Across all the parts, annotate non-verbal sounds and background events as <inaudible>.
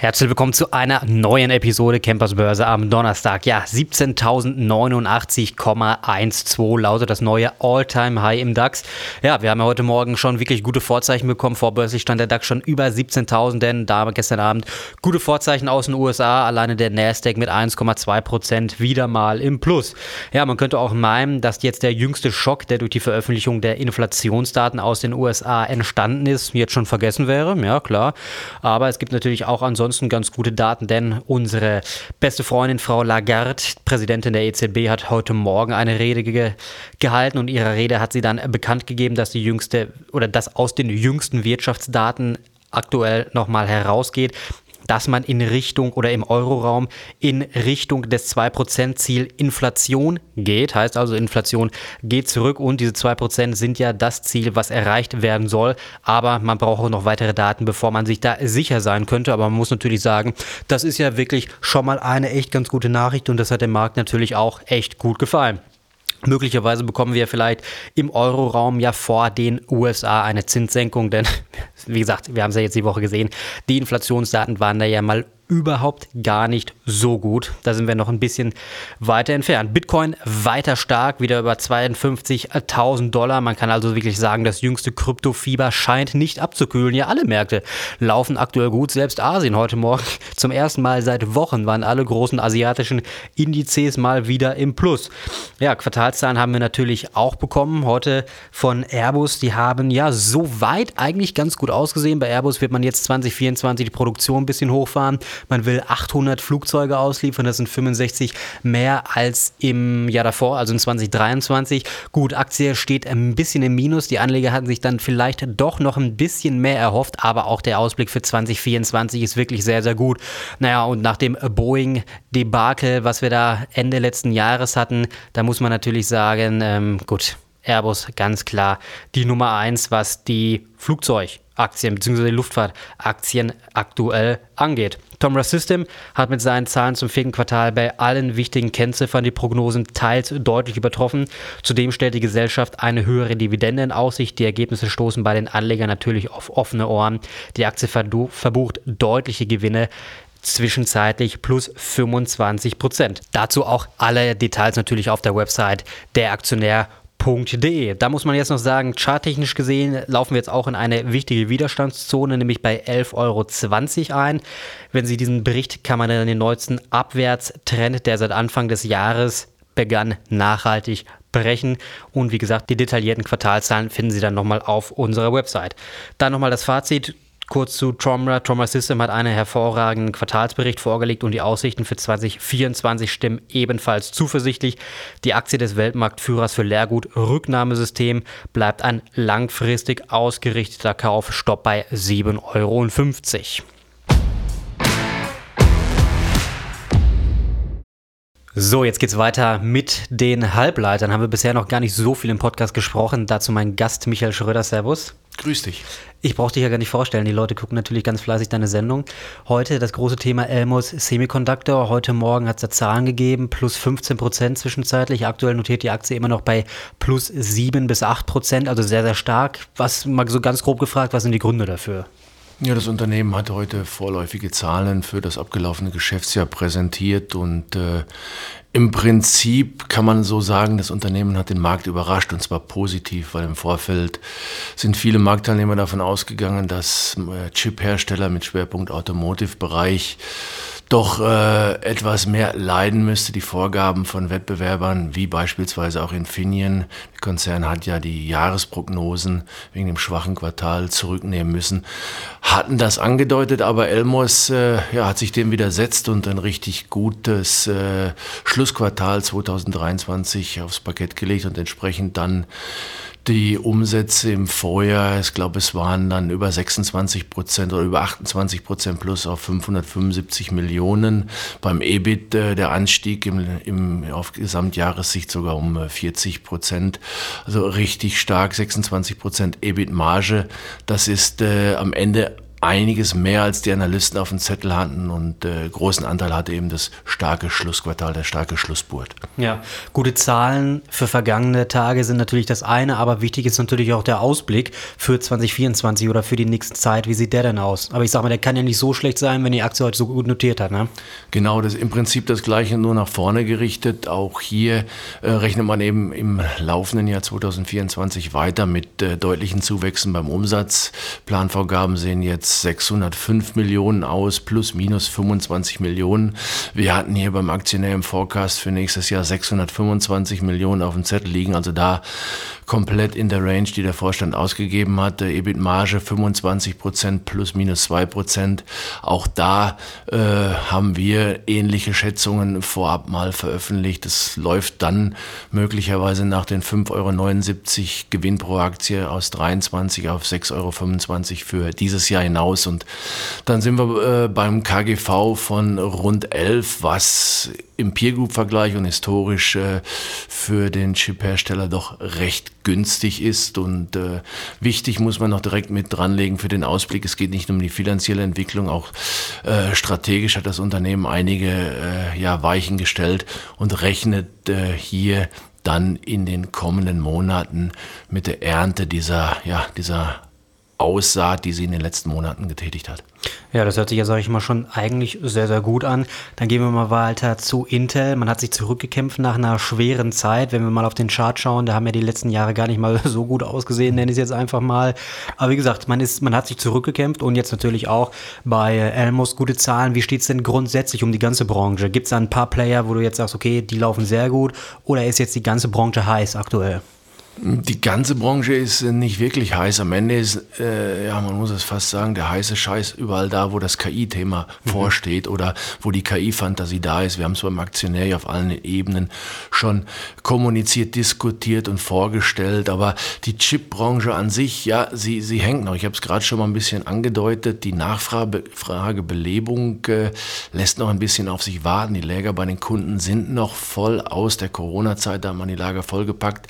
Herzlich willkommen zu einer neuen Episode Campers Börse am Donnerstag. Ja, 17.089,12 lautet das neue All-Time-High im DAX. Ja, wir haben ja heute Morgen schon wirklich gute Vorzeichen bekommen. Vorbörslich stand der DAX schon über 17.000, denn da gestern Abend gute Vorzeichen aus den USA. Alleine der Nasdaq mit 1,2 Prozent wieder mal im Plus. Ja, man könnte auch meinen, dass jetzt der jüngste Schock, der durch die Veröffentlichung der Inflationsdaten aus den USA entstanden ist, jetzt schon vergessen wäre. Ja, klar. Aber es gibt natürlich auch ansonsten ansonsten ganz gute Daten, denn unsere beste Freundin Frau Lagarde, Präsidentin der EZB, hat heute Morgen eine Rede ge gehalten und ihrer Rede hat sie dann bekannt gegeben, dass die jüngste oder dass aus den jüngsten Wirtschaftsdaten aktuell nochmal herausgeht, dass man in Richtung oder im Euroraum in Richtung des 2%-Ziel Inflation geht. Heißt also, Inflation geht zurück und diese 2% sind ja das Ziel, was erreicht werden soll. Aber man braucht auch noch weitere Daten, bevor man sich da sicher sein könnte. Aber man muss natürlich sagen, das ist ja wirklich schon mal eine echt ganz gute Nachricht und das hat dem Markt natürlich auch echt gut gefallen. Möglicherweise bekommen wir vielleicht im Euroraum ja vor den USA eine Zinssenkung, denn wie gesagt, wir haben es ja jetzt die Woche gesehen, die Inflationsdaten waren da ja mal überhaupt gar nicht so gut. Da sind wir noch ein bisschen weiter entfernt. Bitcoin weiter stark, wieder über 52.000 Dollar. Man kann also wirklich sagen, das jüngste Kryptofieber scheint nicht abzukühlen. Ja, alle Märkte laufen aktuell gut. Selbst Asien heute Morgen <laughs> zum ersten Mal seit Wochen waren alle großen asiatischen Indizes mal wieder im Plus. Ja, Quartalszahlen haben wir natürlich auch bekommen. Heute von Airbus. Die haben ja soweit eigentlich ganz gut ausgesehen. Bei Airbus wird man jetzt 2024 die Produktion ein bisschen hochfahren. Man will 800 Flugzeuge ausliefern, das sind 65 mehr als im Jahr davor, also in 2023. Gut, Aktie steht ein bisschen im Minus. Die Anleger hatten sich dann vielleicht doch noch ein bisschen mehr erhofft, aber auch der Ausblick für 2024 ist wirklich sehr, sehr gut. Naja, und nach dem Boeing-Debakel, was wir da Ende letzten Jahres hatten, da muss man natürlich sagen, ähm, gut, Airbus ganz klar die Nummer eins, was die Flugzeugaktien bzw. Luftfahrtaktien aktuell angeht. Tomra System hat mit seinen Zahlen zum vierten Quartal bei allen wichtigen Kennziffern die Prognosen teils deutlich übertroffen. Zudem stellt die Gesellschaft eine höhere Dividende in Aussicht. Die Ergebnisse stoßen bei den Anlegern natürlich auf offene Ohren. Die Aktie verbucht deutliche Gewinne zwischenzeitlich plus 25 Prozent. Dazu auch alle Details natürlich auf der Website der Aktionär Welt.de. Da muss man jetzt noch sagen, charttechnisch gesehen laufen wir jetzt auch in eine wichtige Widerstandszone, nämlich bei 11,20 Euro ein. Wenn Sie diesen Bericht, kann man dann den neuesten Abwärtstrend, der seit Anfang des Jahres begann, nachhaltig brechen. Und wie gesagt, die detaillierten Quartalzahlen finden Sie dann nochmal auf unserer Website. Dann nochmal das Fazit. Kurz zu Tromra. Tromra System hat einen hervorragenden Quartalsbericht vorgelegt und die Aussichten für 2024 stimmen ebenfalls zuversichtlich. Die Aktie des Weltmarktführers für Leergut Rücknahmesystem bleibt ein langfristig ausgerichteter Kauf. Stopp bei 7,50 Euro. So, jetzt geht's weiter mit den Halbleitern. Haben wir bisher noch gar nicht so viel im Podcast gesprochen. Dazu mein Gast Michael Schröder. Servus. Grüß dich. Ich brauche dich ja gar nicht vorstellen. Die Leute gucken natürlich ganz fleißig deine Sendung. Heute das große Thema Elmos Semiconductor. Heute Morgen hat es da Zahlen gegeben, plus 15 Prozent zwischenzeitlich. Aktuell notiert die Aktie immer noch bei plus 7 bis 8 Prozent, also sehr, sehr stark. Was mal so ganz grob gefragt, was sind die Gründe dafür? Ja, das Unternehmen hat heute vorläufige Zahlen für das abgelaufene Geschäftsjahr präsentiert und äh, im Prinzip kann man so sagen, das Unternehmen hat den Markt überrascht und zwar positiv, weil im Vorfeld sind viele Marktteilnehmer davon ausgegangen, dass äh, Chip-Hersteller mit Schwerpunkt Automotive-Bereich doch äh, etwas mehr leiden müsste. Die Vorgaben von Wettbewerbern, wie beispielsweise auch Infineon, der Konzern hat ja die Jahresprognosen wegen dem schwachen Quartal zurücknehmen müssen, hatten das angedeutet, aber Elmos äh, ja, hat sich dem widersetzt und ein richtig gutes äh, Schlussquartal 2023 aufs Parkett gelegt und entsprechend dann die Umsätze im Vorjahr, ich glaube, es waren dann über 26 Prozent oder über 28 Prozent plus auf 575 Millionen. Beim EBIT äh, der Anstieg im, im, auf Gesamtjahressicht sogar um 40 äh, Prozent. Also richtig stark, 26 Prozent EBIT-Marge. Das ist äh, am Ende einiges mehr als die Analysten auf dem Zettel hatten und äh, großen Anteil hatte eben das starke Schlussquartal, der starke Schlussspurt. Ja, gute Zahlen für vergangene Tage sind natürlich das eine, aber wichtig ist natürlich auch der Ausblick für 2024 oder für die nächste Zeit. Wie sieht der denn aus? Aber ich sag mal, der kann ja nicht so schlecht sein, wenn die Aktie heute so gut notiert hat, ne? Genau, das ist im Prinzip das Gleiche, nur nach vorne gerichtet. Auch hier äh, rechnet man eben im laufenden Jahr 2024 weiter mit äh, deutlichen Zuwächsen beim Umsatz. Planvorgaben sehen jetzt 605 Millionen aus, plus minus 25 Millionen. Wir hatten hier beim Aktionär im Forecast für nächstes Jahr 625 Millionen auf dem Zettel liegen, also da komplett in der Range, die der Vorstand ausgegeben hatte. EBIT-Marge 25 Prozent plus minus 2 Prozent. Auch da äh, haben wir ähnliche Schätzungen vorab mal veröffentlicht. Es läuft dann möglicherweise nach den 5,79 Euro Gewinn pro Aktie aus 23 auf 6,25 Euro für dieses Jahr hinaus. Und dann sind wir äh, beim KGV von rund 11, was im Peer Group Vergleich und historisch äh, für den Chip-Hersteller doch recht günstig ist. Und äh, wichtig muss man noch direkt mit dranlegen für den Ausblick. Es geht nicht nur um die finanzielle Entwicklung, auch äh, strategisch hat das Unternehmen einige äh, ja, Weichen gestellt und rechnet äh, hier dann in den kommenden Monaten mit der Ernte dieser, ja, dieser Aussaat, die sie in den letzten Monaten getätigt hat. Ja, das hört sich ja, sage ich mal, schon eigentlich sehr, sehr gut an. Dann gehen wir mal weiter zu Intel. Man hat sich zurückgekämpft nach einer schweren Zeit. Wenn wir mal auf den Chart schauen, da haben ja die letzten Jahre gar nicht mal <laughs> so gut ausgesehen, nenne ich es jetzt einfach mal. Aber wie gesagt, man, ist, man hat sich zurückgekämpft und jetzt natürlich auch bei Elmos gute Zahlen. Wie steht es denn grundsätzlich um die ganze Branche? Gibt es da ein paar Player, wo du jetzt sagst, okay, die laufen sehr gut oder ist jetzt die ganze Branche heiß aktuell? Die ganze Branche ist nicht wirklich heiß. Am Ende ist, äh, ja, man muss es fast sagen, der heiße Scheiß überall da, wo das KI-Thema mhm. vorsteht oder wo die KI-Fantasie da ist. Wir haben es beim Aktionär ja auf allen Ebenen schon kommuniziert, diskutiert und vorgestellt. Aber die Chip-Branche an sich, ja, sie, sie hängt noch. Ich habe es gerade schon mal ein bisschen angedeutet. Die Nachfragebelebung äh, lässt noch ein bisschen auf sich warten. Die Läger bei den Kunden sind noch voll aus der Corona-Zeit. Da hat man die Lager vollgepackt.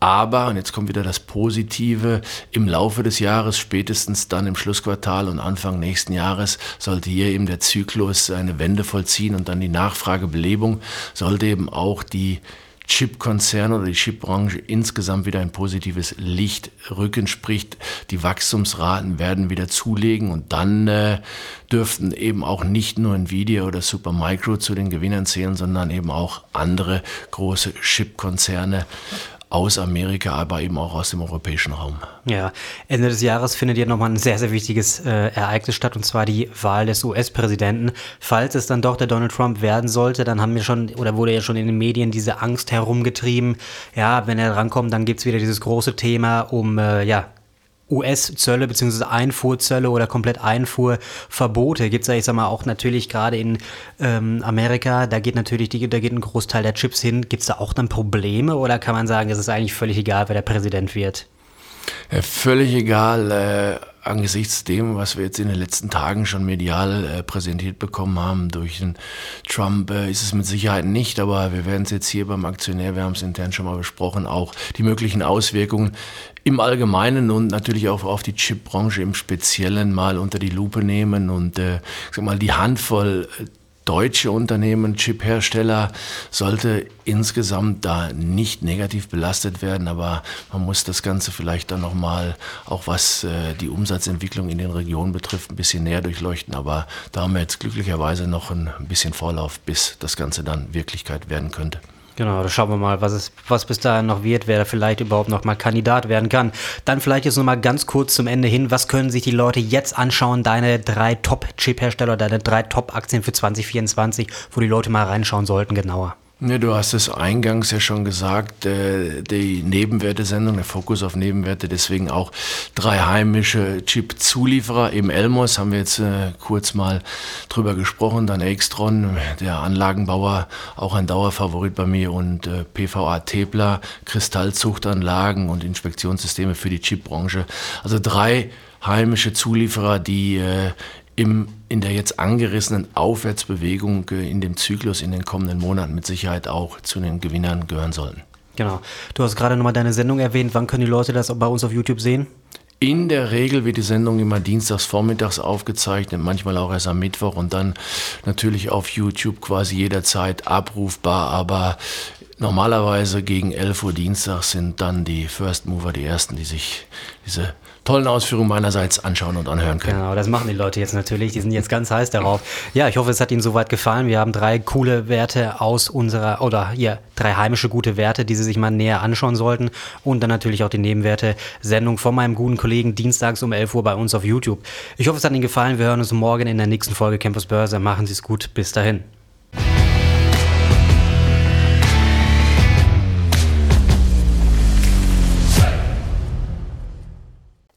Aber, und jetzt kommt wieder das Positive, im Laufe des Jahres, spätestens dann im Schlussquartal und Anfang nächsten Jahres, sollte hier eben der Zyklus eine Wende vollziehen und dann die Nachfragebelebung, sollte eben auch die Chip-Konzerne oder die Chip-Branche insgesamt wieder ein positives Licht rücken, sprich die Wachstumsraten werden wieder zulegen und dann äh, dürften eben auch nicht nur Nvidia oder Supermicro zu den Gewinnern zählen, sondern eben auch andere große Chip-Konzerne aus Amerika, aber eben auch aus dem europäischen Raum. Ja, Ende des Jahres findet ja nochmal ein sehr, sehr wichtiges äh, Ereignis statt, und zwar die Wahl des US-Präsidenten. Falls es dann doch der Donald Trump werden sollte, dann haben wir schon, oder wurde ja schon in den Medien diese Angst herumgetrieben. Ja, wenn er rankommt, dann gibt es wieder dieses große Thema um, äh, ja, US-Zölle bzw. Einfuhrzölle oder komplett Einfuhrverbote gibt es ja, ich sag mal, auch natürlich gerade in ähm, Amerika, da geht natürlich die, da geht ein Großteil der Chips hin. Gibt es da auch dann Probleme oder kann man sagen, es ist eigentlich völlig egal, wer der Präsident wird? Ja, völlig egal. Äh angesichts dem, was wir jetzt in den letzten Tagen schon medial äh, präsentiert bekommen haben durch den Trump, äh, ist es mit Sicherheit nicht, aber wir werden es jetzt hier beim Aktionär, wir haben es intern schon mal besprochen, auch die möglichen Auswirkungen im Allgemeinen und natürlich auch auf die Chipbranche im Speziellen mal unter die Lupe nehmen und äh, sag mal die Handvoll äh, deutsche Unternehmen, Chip-Hersteller, sollte insgesamt da nicht negativ belastet werden, aber man muss das Ganze vielleicht dann nochmal, auch was äh, die Umsatzentwicklung in den Regionen betrifft, ein bisschen näher durchleuchten. Aber da haben wir jetzt glücklicherweise noch ein bisschen Vorlauf, bis das Ganze dann Wirklichkeit werden könnte. Genau, da schauen wir mal, was, es, was bis dahin noch wird, wer da vielleicht überhaupt noch mal Kandidat werden kann. Dann vielleicht jetzt noch mal ganz kurz zum Ende hin, was können sich die Leute jetzt anschauen, deine drei Top-Chip-Hersteller, deine drei Top-Aktien für 2024, wo die Leute mal reinschauen sollten genauer? Ja, du hast es eingangs ja schon gesagt, äh, die Nebenwertesendung, der Fokus auf Nebenwerte, deswegen auch drei heimische Chip-Zulieferer. Eben Elmos haben wir jetzt äh, kurz mal drüber gesprochen, dann Extron, der Anlagenbauer, auch ein Dauerfavorit bei mir und äh, PVA Tepler, Kristallzuchtanlagen und Inspektionssysteme für die Chipbranche. Also drei heimische Zulieferer, die äh, im, in der jetzt angerissenen Aufwärtsbewegung äh, in dem Zyklus in den kommenden Monaten mit Sicherheit auch zu den Gewinnern gehören sollten. Genau. Du hast gerade nochmal deine Sendung erwähnt. Wann können die Leute das bei uns auf YouTube sehen? In der Regel wird die Sendung immer dienstags vormittags aufgezeichnet, manchmal auch erst am Mittwoch und dann natürlich auf YouTube quasi jederzeit abrufbar. Aber normalerweise gegen 11 Uhr dienstags sind dann die First Mover die ersten, die sich diese tollen Ausführungen meinerseits anschauen und anhören können. Genau, das machen die Leute jetzt natürlich. Die sind jetzt ganz heiß darauf. Ja, ich hoffe, es hat Ihnen soweit gefallen. Wir haben drei coole Werte aus unserer, oder hier, drei heimische gute Werte, die Sie sich mal näher anschauen sollten. Und dann natürlich auch die Nebenwerte-Sendung von meinem guten Kollegen dienstags um 11 Uhr bei uns auf YouTube. Ich hoffe, es hat Ihnen gefallen. Wir hören uns morgen in der nächsten Folge Campus Börse. Machen Sie es gut. Bis dahin.